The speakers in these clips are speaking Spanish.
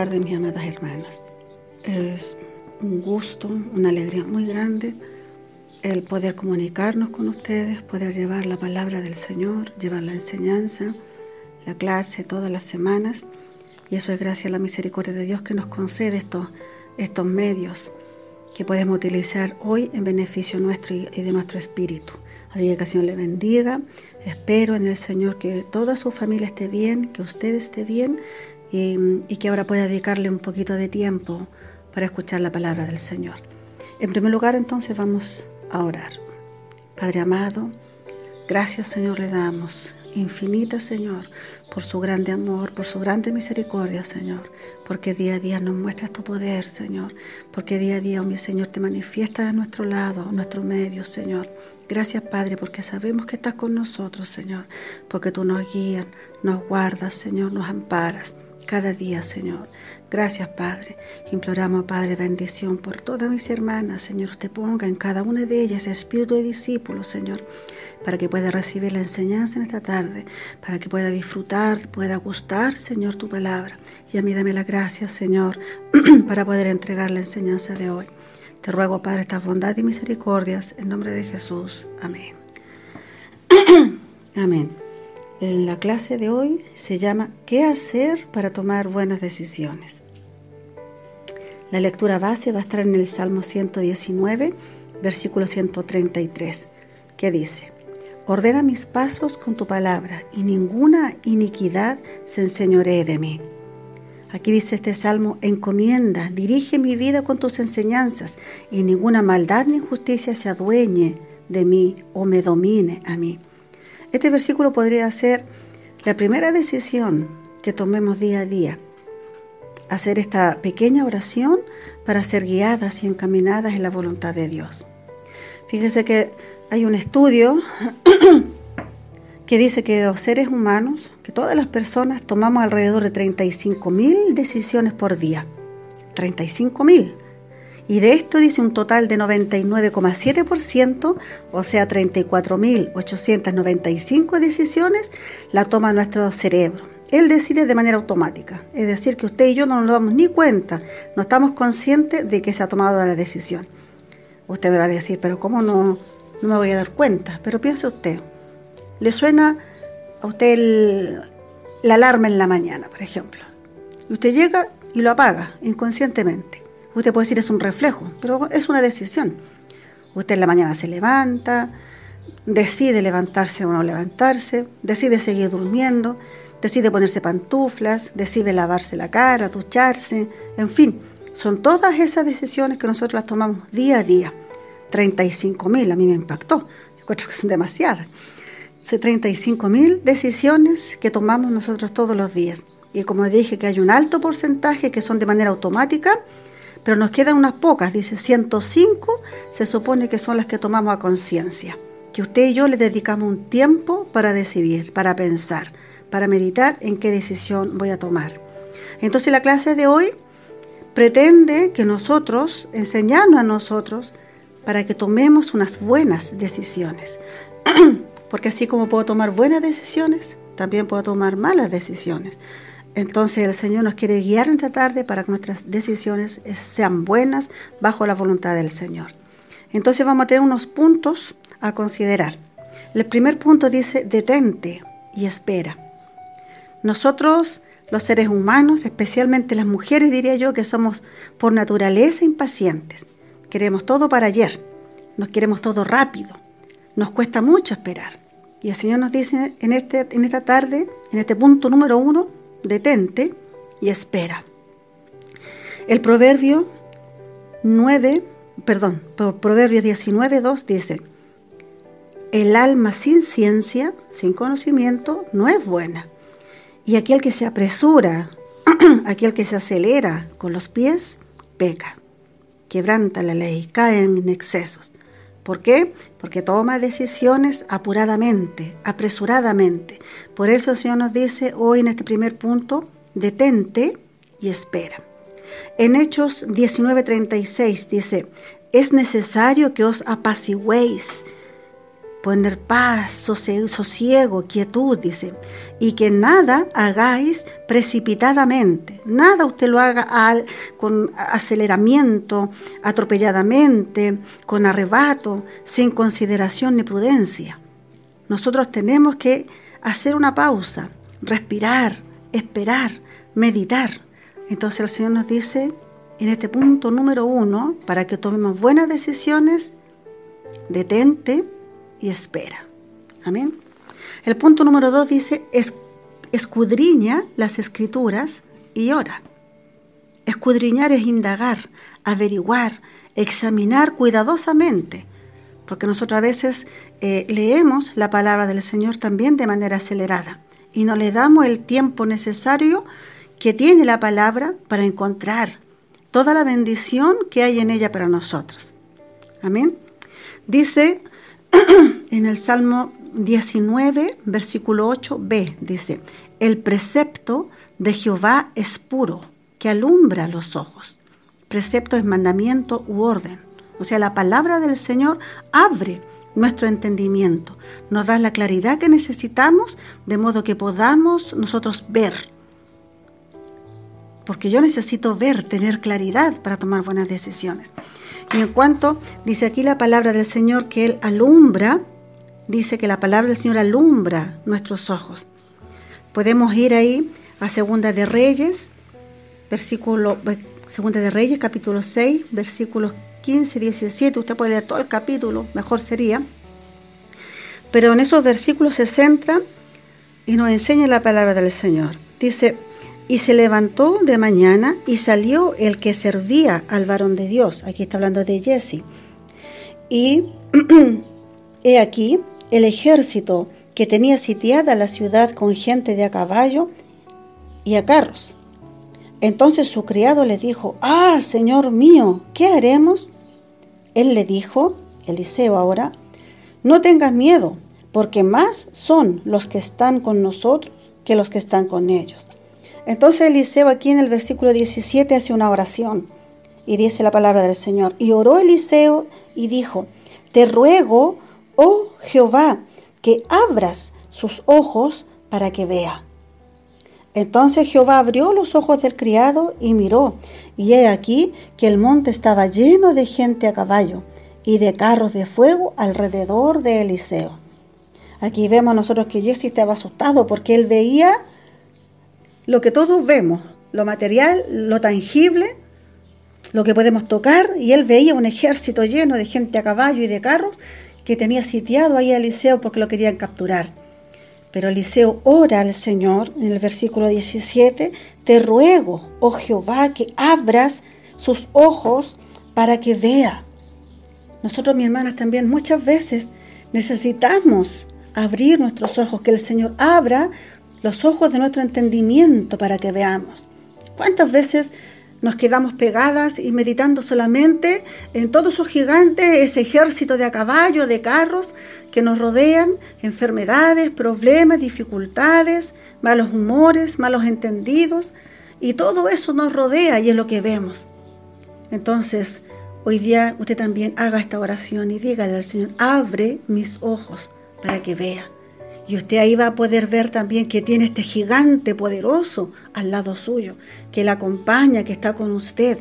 tardes, mis amadas hermanas. Es un gusto, una alegría muy grande el poder comunicarnos con ustedes, poder llevar la palabra del Señor, llevar la enseñanza, la clase todas las semanas. Y eso es gracias a la misericordia de Dios que nos concede estos, estos medios que podemos utilizar hoy en beneficio nuestro y de nuestro espíritu. Así que el Señor le bendiga. Espero en el Señor que toda su familia esté bien, que usted esté bien y, y que ahora pueda dedicarle un poquito de tiempo para escuchar la palabra del Señor. En primer lugar, entonces vamos a orar. Padre amado, gracias Señor le damos, infinita Señor, por su grande amor, por su grande misericordia, Señor, porque día a día nos muestras tu poder, Señor, porque día a día, oh mi Señor, te manifiestas a nuestro lado, a nuestro medio, Señor. Gracias, Padre, porque sabemos que estás con nosotros, Señor, porque tú nos guías, nos guardas, Señor, nos amparas cada día, Señor. Gracias, Padre. Imploramos, Padre, bendición por todas mis hermanas, Señor. Usted ponga en cada una de ellas espíritu de discípulos, Señor, para que pueda recibir la enseñanza en esta tarde, para que pueda disfrutar, pueda gustar, Señor, tu palabra. Y a mí dame la gracia, Señor, para poder entregar la enseñanza de hoy. Te ruego, Padre, esta bondad y misericordias, en nombre de Jesús. Amén. Amén. La clase de hoy se llama ¿Qué hacer para tomar buenas decisiones? La lectura base va a estar en el Salmo 119, versículo 133, que dice, Ordena mis pasos con tu palabra y ninguna iniquidad se enseñoree de mí. Aquí dice este salmo, encomienda, dirige mi vida con tus enseñanzas y ninguna maldad ni injusticia se adueñe de mí o me domine a mí. Este versículo podría ser la primera decisión que tomemos día a día. Hacer esta pequeña oración para ser guiadas y encaminadas en la voluntad de Dios. Fíjese que hay un estudio que dice que los seres humanos, que todas las personas tomamos alrededor de 35 mil decisiones por día. 35 mil. Y de esto dice un total de 99,7%, o sea, 34.895 decisiones, la toma nuestro cerebro. Él decide de manera automática, es decir, que usted y yo no nos damos ni cuenta, no estamos conscientes de que se ha tomado la decisión. Usted me va a decir, pero ¿cómo no, no me voy a dar cuenta? Pero piense usted, le suena a usted la alarma en la mañana, por ejemplo, y usted llega y lo apaga inconscientemente. Usted puede decir es un reflejo, pero es una decisión. Usted en la mañana se levanta, decide levantarse o no levantarse, decide seguir durmiendo, decide ponerse pantuflas, decide lavarse la cara, ducharse, en fin, son todas esas decisiones que nosotros las tomamos día a día. 35 mil, a mí me impactó, yo creo que son demasiadas. Son 35 mil decisiones que tomamos nosotros todos los días. Y como dije que hay un alto porcentaje que son de manera automática, pero nos quedan unas pocas, dice 105, se supone que son las que tomamos a conciencia, que usted y yo le dedicamos un tiempo para decidir, para pensar, para meditar en qué decisión voy a tomar. Entonces la clase de hoy pretende que nosotros, enseñarnos a nosotros, para que tomemos unas buenas decisiones. Porque así como puedo tomar buenas decisiones, también puedo tomar malas decisiones. Entonces el Señor nos quiere guiar en esta tarde para que nuestras decisiones sean buenas bajo la voluntad del Señor. Entonces vamos a tener unos puntos a considerar. El primer punto dice, detente y espera. Nosotros, los seres humanos, especialmente las mujeres, diría yo, que somos por naturaleza impacientes. Queremos todo para ayer, nos queremos todo rápido, nos cuesta mucho esperar. Y el Señor nos dice en, este, en esta tarde, en este punto número uno, detente y espera. El proverbio 9, perdón, proverbio 19, 2 dice, el alma sin ciencia, sin conocimiento, no es buena. Y aquel que se apresura, aquel que se acelera con los pies, peca, quebranta la ley, cae en excesos. ¿Por qué? Porque toma decisiones apuradamente, apresuradamente. Por eso el Señor nos dice hoy en este primer punto, detente y espera. En Hechos 19:36 dice, es necesario que os apaciguéis poner paz, sosiego, quietud, dice, y que nada hagáis precipitadamente, nada usted lo haga con aceleramiento, atropelladamente, con arrebato, sin consideración ni prudencia. Nosotros tenemos que hacer una pausa, respirar, esperar, meditar. Entonces el Señor nos dice en este punto número uno, para que tomemos buenas decisiones, detente, y espera. Amén. El punto número dos dice, escudriña las escrituras y ora. Escudriñar es indagar, averiguar, examinar cuidadosamente, porque nosotros a veces eh, leemos la palabra del Señor también de manera acelerada y no le damos el tiempo necesario que tiene la palabra para encontrar toda la bendición que hay en ella para nosotros. Amén. Dice en el Salmo 19, versículo 8b, dice, el precepto de Jehová es puro, que alumbra los ojos. Precepto es mandamiento u orden. O sea, la palabra del Señor abre nuestro entendimiento, nos da la claridad que necesitamos de modo que podamos nosotros ver. Porque yo necesito ver, tener claridad para tomar buenas decisiones. Y en cuanto dice aquí la palabra del Señor que Él alumbra, dice que la palabra del Señor alumbra nuestros ojos. Podemos ir ahí a Segunda de Reyes, versículo, Segunda de Reyes, capítulo 6, versículos 15, 17. Usted puede leer todo el capítulo, mejor sería. Pero en esos versículos se centra y nos enseña la palabra del Señor. Dice, y se levantó de mañana y salió el que servía al varón de Dios. Aquí está hablando de Jesse. Y he aquí el ejército que tenía sitiada la ciudad con gente de a caballo y a carros. Entonces su criado le dijo, Ah, Señor mío, ¿qué haremos? Él le dijo, Eliseo ahora, no tengas miedo, porque más son los que están con nosotros que los que están con ellos. Entonces Eliseo aquí en el versículo 17 hace una oración y dice la palabra del Señor. Y oró Eliseo y dijo, te ruego, oh Jehová, que abras sus ojos para que vea. Entonces Jehová abrió los ojos del criado y miró, y he aquí que el monte estaba lleno de gente a caballo y de carros de fuego alrededor de Eliseo. Aquí vemos nosotros que Jesse estaba asustado porque él veía lo que todos vemos, lo material, lo tangible, lo que podemos tocar, y él veía un ejército lleno de gente a caballo y de carros que tenía sitiado ahí a Eliseo porque lo querían capturar. Pero Eliseo ora al Señor en el versículo 17, te ruego, oh Jehová, que abras sus ojos para que vea. Nosotros, mi hermanas, también muchas veces necesitamos abrir nuestros ojos, que el Señor abra los ojos de nuestro entendimiento para que veamos. ¿Cuántas veces nos quedamos pegadas y meditando solamente en todos esos gigantes, ese ejército de a caballo, de carros que nos rodean, enfermedades, problemas, dificultades, malos humores, malos entendidos, y todo eso nos rodea y es lo que vemos. Entonces, hoy día usted también haga esta oración y dígale al Señor, abre mis ojos para que vea. Y usted ahí va a poder ver también que tiene este gigante poderoso al lado suyo, que le acompaña, que está con usted.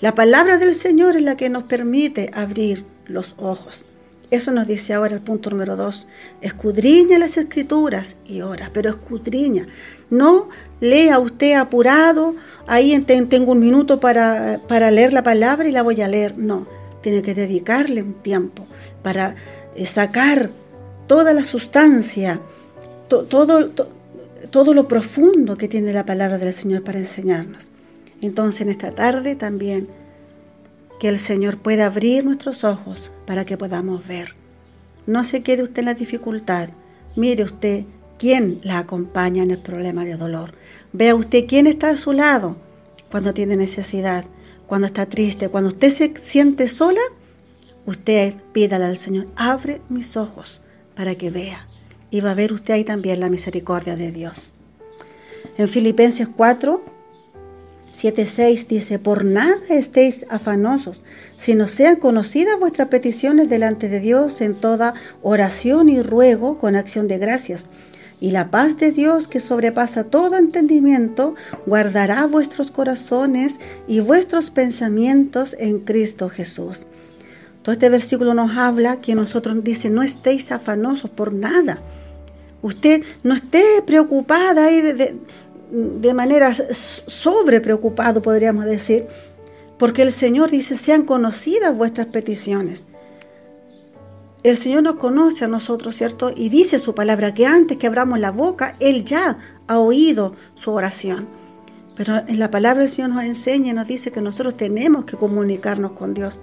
La palabra del Señor es la que nos permite abrir los ojos. Eso nos dice ahora el punto número dos. Escudriña las escrituras y ora, pero escudriña. No lea usted apurado, ahí tengo un minuto para, para leer la palabra y la voy a leer. No, tiene que dedicarle un tiempo para eh, sacar toda la sustancia, todo, todo lo profundo que tiene la palabra del Señor para enseñarnos. Entonces en esta tarde también que el Señor pueda abrir nuestros ojos para que podamos ver. No se quede usted en la dificultad. Mire usted quién la acompaña en el problema de dolor. Vea usted quién está a su lado cuando tiene necesidad, cuando está triste, cuando usted se siente sola. Usted pídale al Señor, abre mis ojos para que vea. Y va a ver usted ahí también la misericordia de Dios. En Filipenses 4, 7.6 dice, por nada estéis afanosos, sino sean conocidas vuestras peticiones delante de Dios en toda oración y ruego con acción de gracias. Y la paz de Dios que sobrepasa todo entendimiento, guardará vuestros corazones y vuestros pensamientos en Cristo Jesús. Todo este versículo nos habla que nosotros dice, no estéis afanosos por nada. Usted no esté preocupada y de, de manera sobre preocupado, podríamos decir, porque el Señor dice, sean conocidas vuestras peticiones. El Señor nos conoce a nosotros, ¿cierto? Y dice su palabra que antes que abramos la boca, Él ya ha oído su oración. Pero en la palabra el Señor nos enseña y nos dice que nosotros tenemos que comunicarnos con Dios.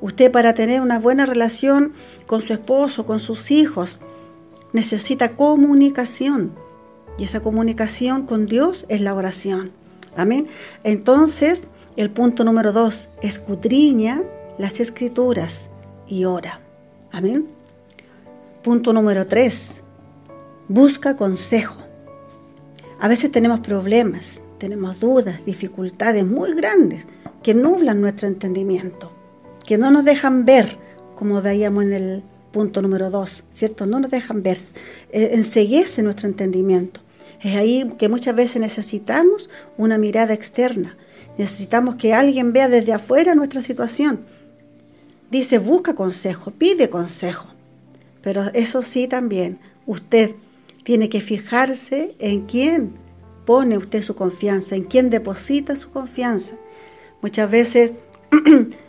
Usted para tener una buena relación con su esposo, con sus hijos, necesita comunicación. Y esa comunicación con Dios es la oración. Amén. Entonces, el punto número dos, escudriña las escrituras y ora. Amén. Punto número tres, busca consejo. A veces tenemos problemas, tenemos dudas, dificultades muy grandes que nublan nuestro entendimiento, que no nos dejan ver, como veíamos en el punto número dos, ¿cierto? No nos dejan ver, eh, enseguece nuestro entendimiento. Es ahí que muchas veces necesitamos una mirada externa. Necesitamos que alguien vea desde afuera nuestra situación. Dice, busca consejo, pide consejo. Pero eso sí también, usted tiene que fijarse en quién pone usted su confianza, en quién deposita su confianza. Muchas veces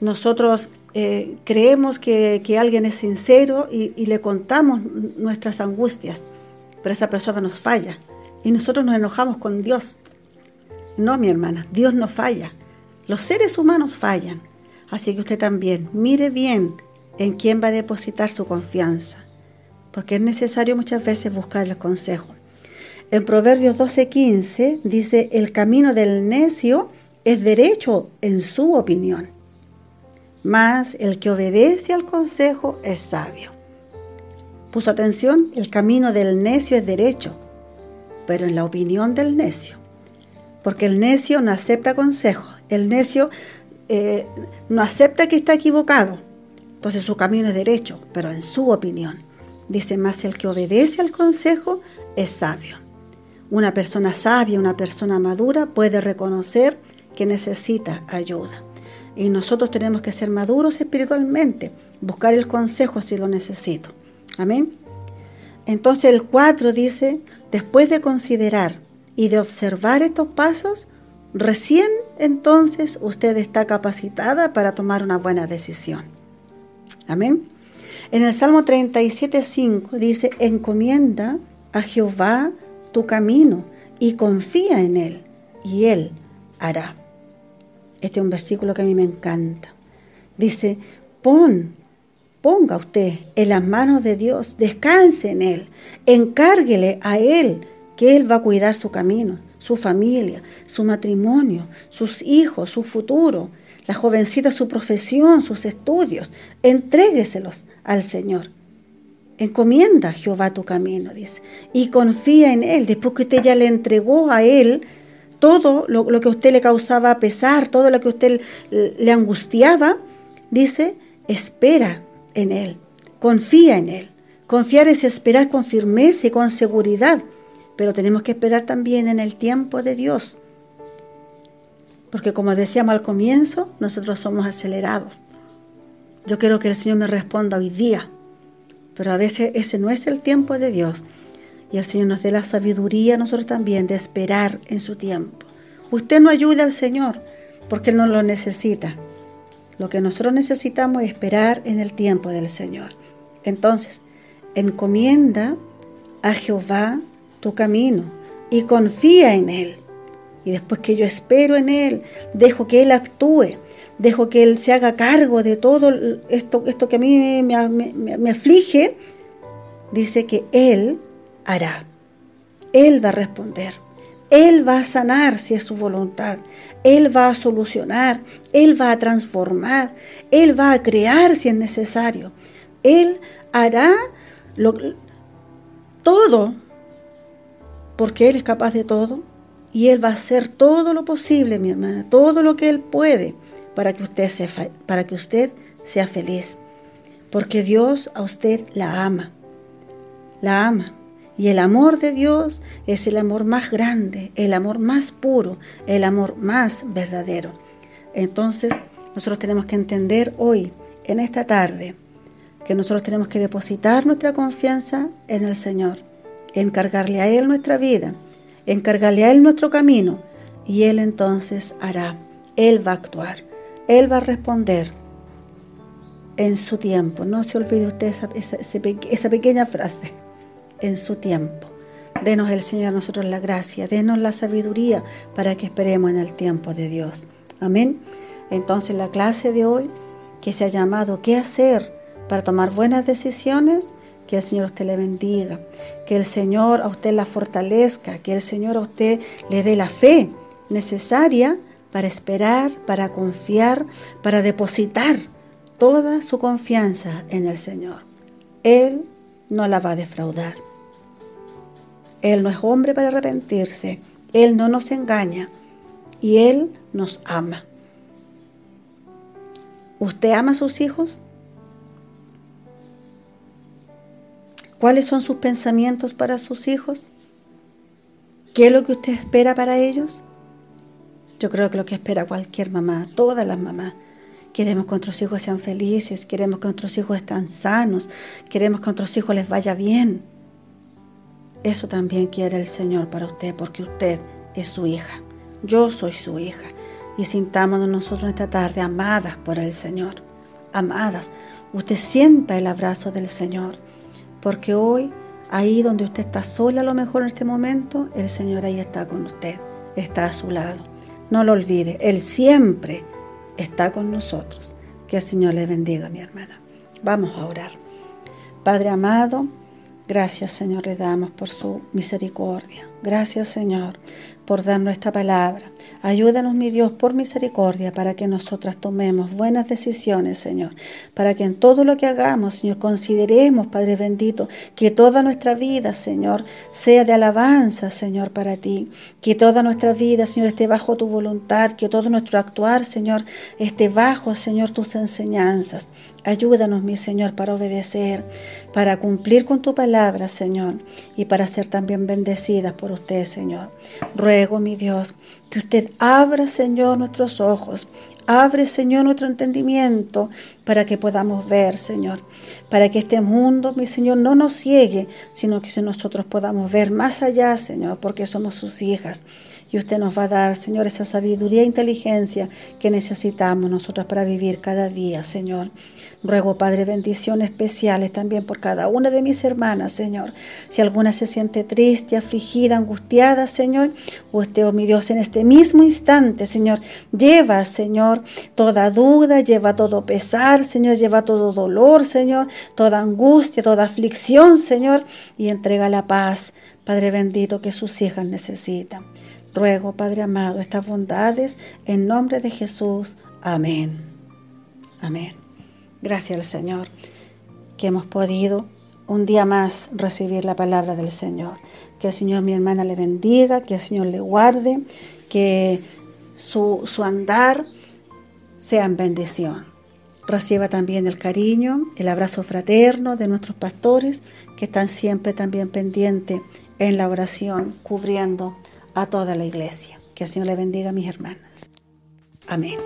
nosotros eh, creemos que, alguien es sincero y le contamos nuestras angustias pero esa persona nos falla y nosotros nos enojamos con Dios. No, mi hermana, Dios no falla. Los seres humanos fallan. Así que usted también mire bien en quién va a depositar su confianza, porque es necesario muchas veces buscar el consejo. En Proverbios 12:15 dice, el camino del necio es derecho en su opinión, mas el que obedece al consejo es sabio. Puso atención, el camino del necio es derecho, pero en la opinión del necio. Porque el necio no acepta consejo, el necio eh, no acepta que está equivocado. Entonces su camino es derecho, pero en su opinión. Dice más, el que obedece al consejo es sabio. Una persona sabia, una persona madura puede reconocer que necesita ayuda. Y nosotros tenemos que ser maduros espiritualmente, buscar el consejo si lo necesito. Amén. Entonces el 4 dice, después de considerar y de observar estos pasos, recién entonces usted está capacitada para tomar una buena decisión. Amén. En el Salmo 37.5 dice, encomienda a Jehová tu camino y confía en Él, y Él hará. Este es un versículo que a mí me encanta. Dice, pon Ponga usted en las manos de Dios, descanse en Él, encárguele a Él que Él va a cuidar su camino, su familia, su matrimonio, sus hijos, su futuro, la jovencita su profesión, sus estudios. Entrégueselos al Señor. Encomienda a Jehová tu camino, dice, y confía en Él. Después que usted ya le entregó a Él todo lo, que a usted le causaba pesar, todo lo que a usted le angustiaba, dice, espera en Él, confía en Él. Confiar es esperar con firmeza y con seguridad, pero tenemos que esperar también en el tiempo de Dios. Porque como decíamos al comienzo, nosotros somos acelerados. Yo quiero que el Señor me responda hoy día, pero a veces ese no es el tiempo de Dios. Y el Señor nos dé la sabiduría nosotros también de esperar en su tiempo. Usted no ayuda al Señor porque Él no lo necesita. Lo que nosotros necesitamos es esperar en el tiempo del Señor. Entonces, encomienda a Jehová tu camino y confía en Él. Y después que yo espero en Él, dejo que Él actúe, dejo que Él se haga cargo de todo esto, esto que a mí me aflige, dice que Él hará. Él va a responder. Él va a sanar si es su voluntad. Él va a solucionar. Él va a transformar. Él va a crear si es necesario. Él hará todo porque Él es capaz de todo y Él va a hacer todo lo posible, mi hermana, todo lo que Él puede para que usted sea, para que usted sea feliz. Porque Dios a usted la ama, la ama. Y el amor de Dios es el amor más grande, el amor más puro, el amor más verdadero. Entonces, nosotros tenemos que entender hoy, en esta tarde, que nosotros tenemos que depositar nuestra confianza en el Señor, encargarle a Él nuestra vida, encargarle a Él nuestro camino, y Él entonces hará, Él va a actuar, Él va a responder en su tiempo. No se olvide usted esa, esa pequeña frase en su tiempo. Denos el Señor a nosotros la gracia, denos la sabiduría para que esperemos en el tiempo de Dios. Amén. Entonces la clase de hoy que se ha llamado ¿Qué hacer para tomar buenas decisiones? Que el Señor usted le bendiga, que el Señor a usted la fortalezca, que el Señor a usted le dé la fe necesaria para esperar, para confiar, para depositar toda su confianza en el Señor. Él no la va a defraudar. Él no es hombre para arrepentirse. Él no nos engaña. Y Él nos ama. ¿Usted ama a sus hijos? ¿Cuáles son sus pensamientos para sus hijos? ¿Qué es lo que usted espera para ellos? Yo creo que lo que espera cualquier mamá, todas las mamás. Queremos que nuestros hijos sean felices, queremos que nuestros hijos estén sanos, queremos que nuestros hijos les vaya bien. Eso también quiere el Señor para usted, porque usted es su hija. Yo soy su hija. Y sintámonos nosotros esta tarde amadas por el Señor. Amadas. Usted sienta el abrazo del Señor. Porque hoy, ahí donde usted está sola a lo mejor en este momento, el Señor ahí está con usted. Está a su lado. No lo olvide. Él siempre está con nosotros. Que el Señor le bendiga, mi hermana. Vamos a orar. Padre amado, Gracias Señor le damos por su misericordia. Gracias Señor por darnos esta palabra. Ayúdanos, mi Dios, por misericordia, para que nosotras tomemos buenas decisiones, Señor. Para que en todo lo que hagamos, Señor, consideremos, Padre bendito, que toda nuestra vida, Señor, sea de alabanza, Señor, para ti. Que toda nuestra vida, Señor, esté bajo tu voluntad. Que todo nuestro actuar, Señor, esté bajo, Señor, tus enseñanzas. Ayúdanos, mi Señor, para obedecer, para cumplir con tu palabra, Señor, y para ser también bendecidas usted, Señor. Ruego, mi Dios, que usted abra, Señor, nuestros ojos, abre, Señor, nuestro entendimiento para que podamos ver, Señor, para que este mundo, mi Señor, no nos ciegue, sino que nosotros podamos ver más allá, Señor, porque somos sus hijas. Y usted nos va a dar, Señor, esa sabiduría e inteligencia que necesitamos nosotros para vivir cada día, Señor. Ruego, Padre, bendiciones especiales también por cada una de mis hermanas, Señor. Si alguna se siente triste, afligida, angustiada, Señor, usted, oh mi Dios, en este mismo instante, Señor, lleva, Señor, toda duda, lleva todo pesar, Señor, lleva todo dolor, Señor, toda angustia, toda aflicción, Señor, y entrega la paz, Padre bendito, que sus hijas necesitan. Ruego, Padre amado, estas bondades en nombre de Jesús. Amén. Amén. Gracias al Señor que hemos podido un día más recibir la palabra del Señor. Que el Señor, mi hermana, le bendiga, que el Señor le guarde, que su, su andar sea en bendición. Reciba también el cariño, el abrazo fraterno de nuestros pastores que están siempre también pendientes en la oración, cubriendo a toda la iglesia. Que el Señor le bendiga a mis hermanas. Amén.